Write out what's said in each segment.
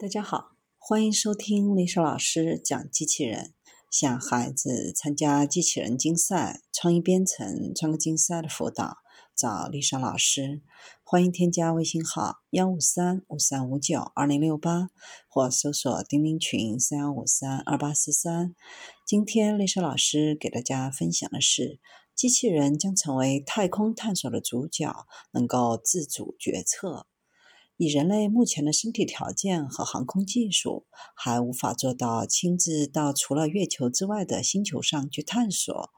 大家好，欢迎收听丽莎老师讲机器人。想孩子参加机器人竞赛、创意编程、创客竞赛的辅导，找丽莎老师。欢迎添加微信号幺五三五三五九二零六八，或搜索钉钉群三幺五三二八四三。今天丽莎老师给大家分享的是，机器人将成为太空探索的主角，能够自主决策。以人类目前的身体条件和航空技术，还无法做到亲自到除了月球之外的星球上去探索。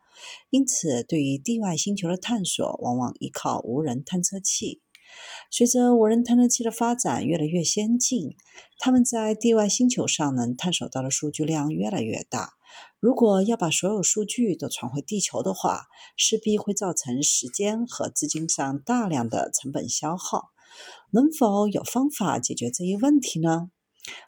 因此，对于地外星球的探索，往往依靠无人探测器。随着无人探测器的发展越来越先进，他们在地外星球上能探索到的数据量越来越大。如果要把所有数据都传回地球的话，势必会造成时间和资金上大量的成本消耗。能否有方法解决这一问题呢？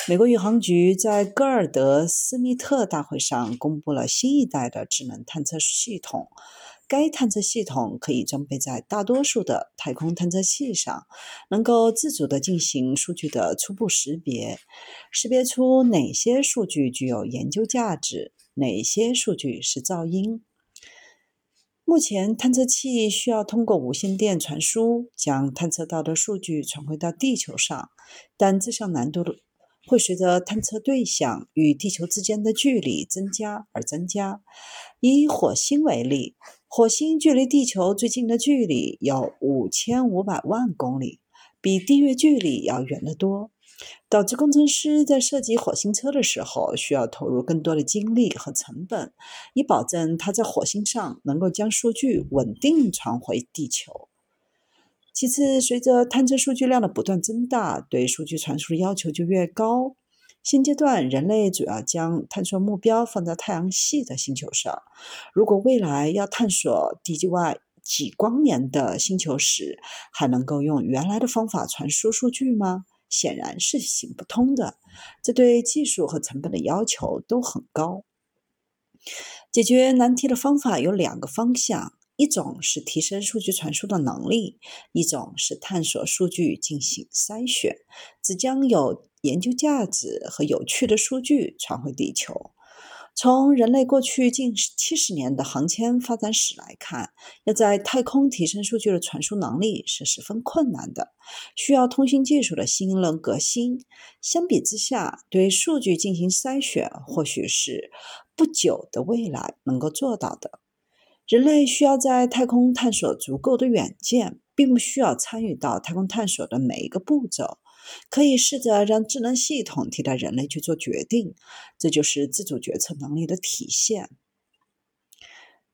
美国宇航局在戈尔德斯密特大会上公布了新一代的智能探测系统。该探测系统可以装备在大多数的太空探测器上，能够自主地进行数据的初步识别，识别出哪些数据具有研究价值，哪些数据是噪音。目前，探测器需要通过无线电传输将探测到的数据传回到地球上，但这项难度会随着探测对象与地球之间的距离增加而增加。以火星为例，火星距离地球最近的距离有五千五百万公里，比地月距离要远得多。导致工程师在设计火星车的时候，需要投入更多的精力和成本，以保证它在火星上能够将数据稳定传回地球。其次，随着探测数据量的不断增大，对数据传输的要求就越高。现阶段，人类主要将探索目标放在太阳系的星球上。如果未来要探索地外几光年的星球时，还能够用原来的方法传输数据吗？显然是行不通的，这对技术和成本的要求都很高。解决难题的方法有两个方向：一种是提升数据传输的能力，一种是探索数据进行筛选，只将有研究价值和有趣的数据传回地球。从人类过去近七十年的航天发展史来看，要在太空提升数据的传输能力是十分困难的，需要通信技术的新一轮革新。相比之下，对数据进行筛选或许是不久的未来能够做到的。人类需要在太空探索足够的远见，并不需要参与到太空探索的每一个步骤。可以试着让智能系统替代人类去做决定，这就是自主决策能力的体现。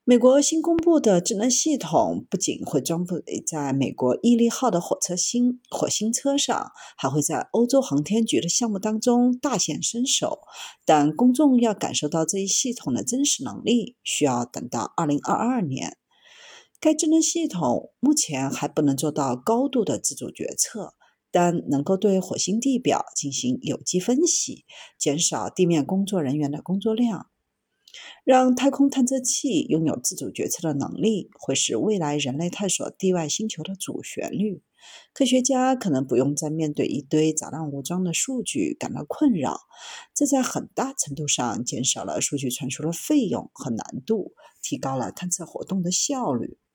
美国新公布的智能系统不仅会装备在美国毅力号的火车星火星车上，还会在欧洲航天局的项目当中大显身手。但公众要感受到这一系统的真实能力，需要等到二零二二年。该智能系统目前还不能做到高度的自主决策。但能够对火星地表进行有机分析，减少地面工作人员的工作量，让太空探测器拥有自主决策的能力，会是未来人类探索地外星球的主旋律。科学家可能不用再面对一堆杂乱无章的数据感到困扰，这在很大程度上减少了数据传输的费用和难度，提高了探测活动的效率。